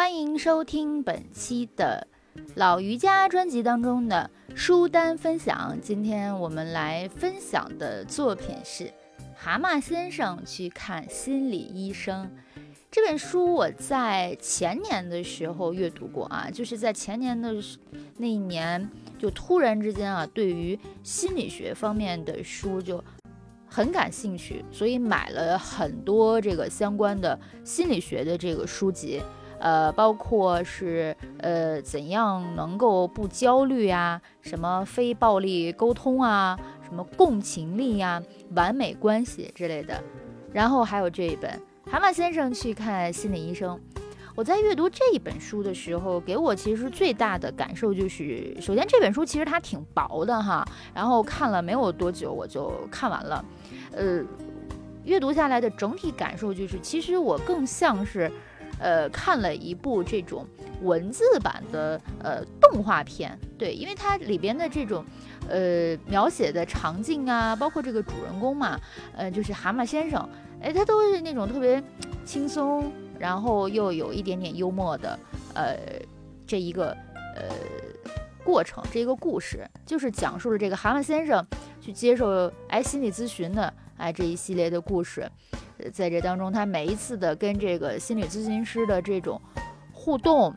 欢迎收听本期的老瑜伽专辑当中的书单分享。今天我们来分享的作品是《蛤蟆先生去看心理医生》这本书。我在前年的时候阅读过啊，就是在前年的那一年，就突然之间啊，对于心理学方面的书就很感兴趣，所以买了很多这个相关的心理学的这个书籍。呃，包括是呃，怎样能够不焦虑啊？什么非暴力沟通啊？什么共情力呀？完美关系之类的。然后还有这一本《蛤蟆先生去看心理医生》。我在阅读这一本书的时候，给我其实最大的感受就是，首先这本书其实它挺薄的哈，然后看了没有多久我就看完了。呃，阅读下来的整体感受就是，其实我更像是。呃，看了一部这种文字版的呃动画片，对，因为它里边的这种呃描写的场景啊，包括这个主人公嘛，呃，就是蛤蟆先生，哎，他都是那种特别轻松，然后又有一点点幽默的，呃，这一个呃过程，这一个故事，就是讲述了这个蛤蟆先生去接受哎心理咨询的哎这一系列的故事。在这当中，他每一次的跟这个心理咨询师的这种互动，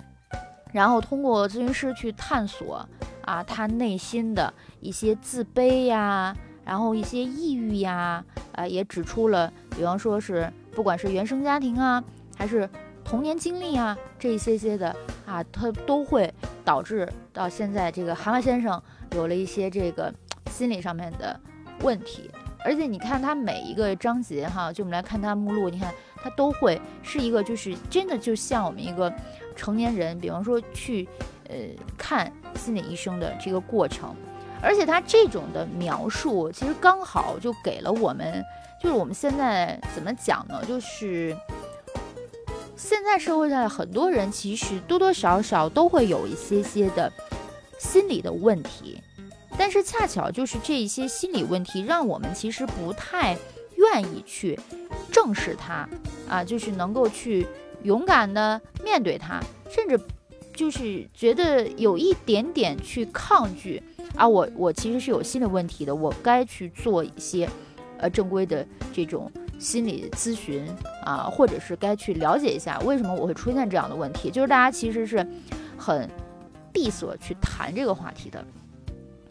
然后通过咨询师去探索啊，他内心的一些自卑呀，然后一些抑郁呀，啊，也指出了，比方说是不管是原生家庭啊，还是童年经历啊，这一些些的啊，他都会导致到现在这个蛤蟆先生有了一些这个心理上面的问题。而且你看它每一个章节哈，就我们来看它目录，你看它都会是一个，就是真的就像我们一个成年人，比方说去呃看心理医生的这个过程。而且它这种的描述，其实刚好就给了我们，就是我们现在怎么讲呢？就是现在社会上很多人其实多多少少都会有一些些的心理的问题。但是恰巧就是这一些心理问题，让我们其实不太愿意去正视它啊，就是能够去勇敢的面对它，甚至就是觉得有一点点去抗拒啊。我我其实是有心理问题的，我该去做一些呃正规的这种心理咨询啊，或者是该去了解一下为什么我会出现这样的问题。就是大家其实是很闭塞去谈这个话题的。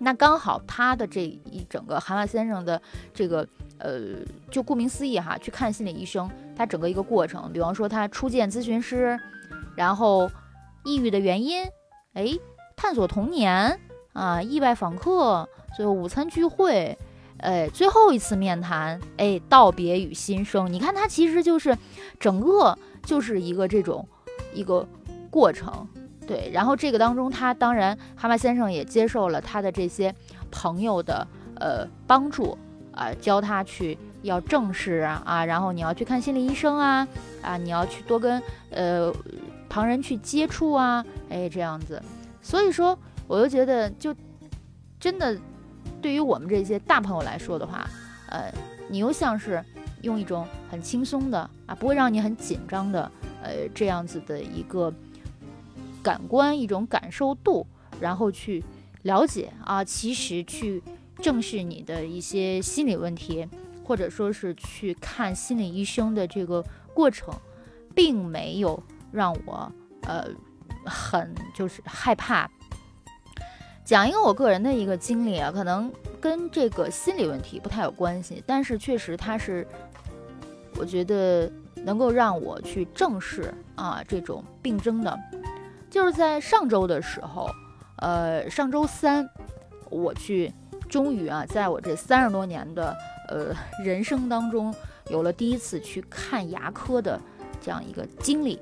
那刚好他的这一整个蛤蟆先生的这个呃，就顾名思义哈，去看心理医生，他整个一个过程，比方说他初见咨询师，然后抑郁的原因，哎，探索童年啊，意外访客，最后午餐聚会，哎，最后一次面谈，哎，道别与新生。你看他其实就是整个就是一个这种一个过程。对，然后这个当中，他当然蛤蟆先生也接受了他的这些朋友的呃帮助啊，教他去要正视啊啊，然后你要去看心理医生啊啊，你要去多跟呃旁人去接触啊，哎这样子，所以说我就觉得就真的对于我们这些大朋友来说的话，呃，你又像是用一种很轻松的啊，不会让你很紧张的呃这样子的一个。感官一种感受度，然后去了解啊，其实去正视你的一些心理问题，或者说是去看心理医生的这个过程，并没有让我呃很就是害怕。讲一个我个人的一个经历啊，可能跟这个心理问题不太有关系，但是确实它是我觉得能够让我去正视啊这种病症的。就是在上周的时候，呃，上周三，我去，终于啊，在我这三十多年的呃人生当中，有了第一次去看牙科的这样一个经历。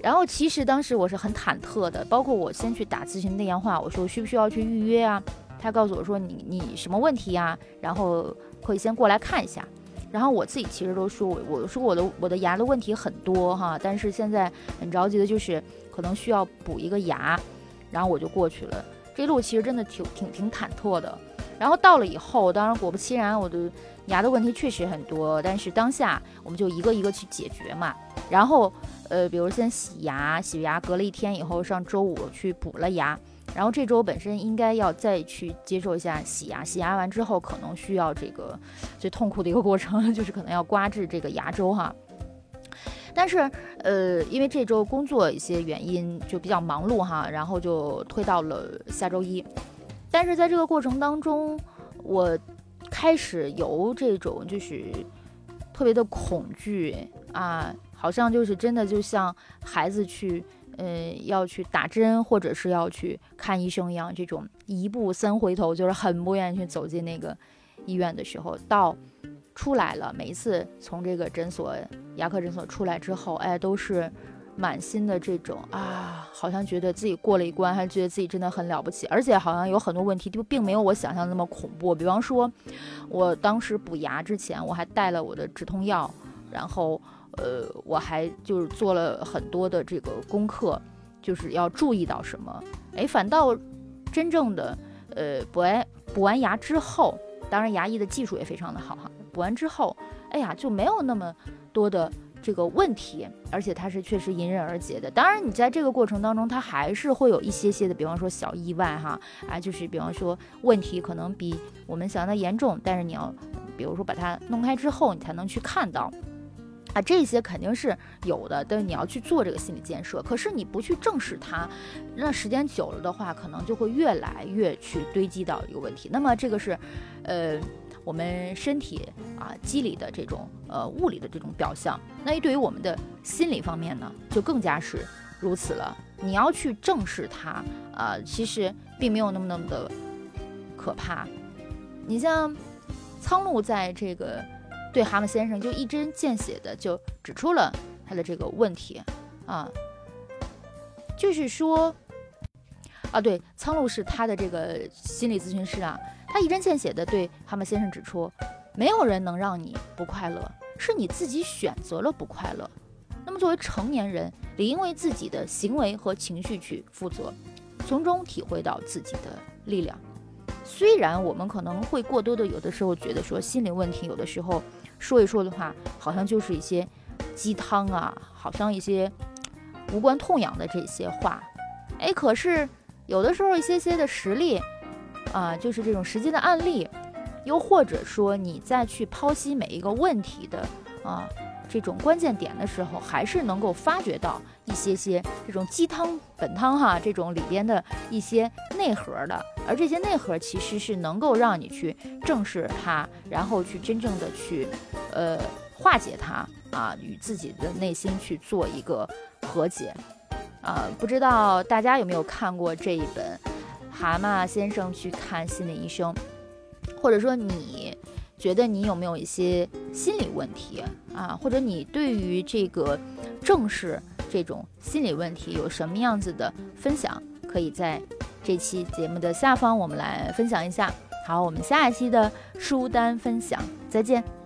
然后其实当时我是很忐忑的，包括我先去打咨询电话，我说需不需要去预约啊？他告诉我说你你什么问题呀？然后可以先过来看一下。然后我自己其实都说，我我说我的我的牙的问题很多哈，但是现在很着急的就是可能需要补一个牙，然后我就过去了。这路其实真的挺挺挺忐忑的。然后到了以后，当然果不其然，我的牙的问题确实很多，但是当下我们就一个一个去解决嘛。然后，呃，比如先洗牙，洗牙隔了一天以后，上周五去补了牙。然后这周本身应该要再去接受一下洗牙，洗牙完之后可能需要这个最痛苦的一个过程，就是可能要刮治这个牙周哈。但是呃，因为这周工作一些原因就比较忙碌哈，然后就推到了下周一。但是在这个过程当中，我开始有这种就是特别的恐惧啊，好像就是真的就像孩子去。嗯，要去打针或者是要去看医生一样，这种一步三回头，就是很不愿意去走进那个医院的时候，到出来了，每一次从这个诊所牙科诊所出来之后，哎，都是满心的这种啊，好像觉得自己过了一关，还觉得自己真的很了不起，而且好像有很多问题就并没有我想象那么恐怖。比方说，我当时补牙之前，我还带了我的止痛药，然后。呃，我还就是做了很多的这个功课，就是要注意到什么？哎，反倒真正的呃补完补完牙之后，当然牙医的技术也非常的好哈。补完之后，哎呀，就没有那么多的这个问题，而且它是确实迎刃而解的。当然，你在这个过程当中，它还是会有一些些的，比方说小意外哈啊，就是比方说问题可能比我们想的严重，但是你要比如说把它弄开之后，你才能去看到。啊，这些肯定是有的，但是你要去做这个心理建设。可是你不去正视它，那时间久了的话，可能就会越来越去堆积到一个问题。那么这个是，呃，我们身体啊机理的这种呃物理的这种表象。那对于我们的心理方面呢，就更加是如此了。你要去正视它，啊，其实并没有那么那么的可怕。你像苍鹭在这个。对蛤蟆先生就一针见血的就指出了他的这个问题啊，就是说啊，对，苍鹭是他的这个心理咨询师啊，他一针见血的对蛤蟆先生指出，没有人能让你不快乐，是你自己选择了不快乐。那么作为成年人，理应为自己的行为和情绪去负责，从中体会到自己的力量。虽然我们可能会过多的有的时候觉得说心理问题有的时候。说一说的话，好像就是一些鸡汤啊，好像一些无关痛痒的这些话，哎，可是有的时候一些些的实例啊，就是这种实际的案例，又或者说你再去剖析每一个问题的啊这种关键点的时候，还是能够发掘到一些些这种鸡汤本汤哈这种里边的一些内核的。而这些内核其实是能够让你去正视它，然后去真正的去，呃，化解它啊，与自己的内心去做一个和解，啊，不知道大家有没有看过这一本《蛤蟆先生去看心理医生》，或者说你觉得你有没有一些心理问题啊，或者你对于这个正视这种心理问题有什么样子的分享，可以在。这期节目的下方，我们来分享一下。好，我们下一期的书单分享，再见。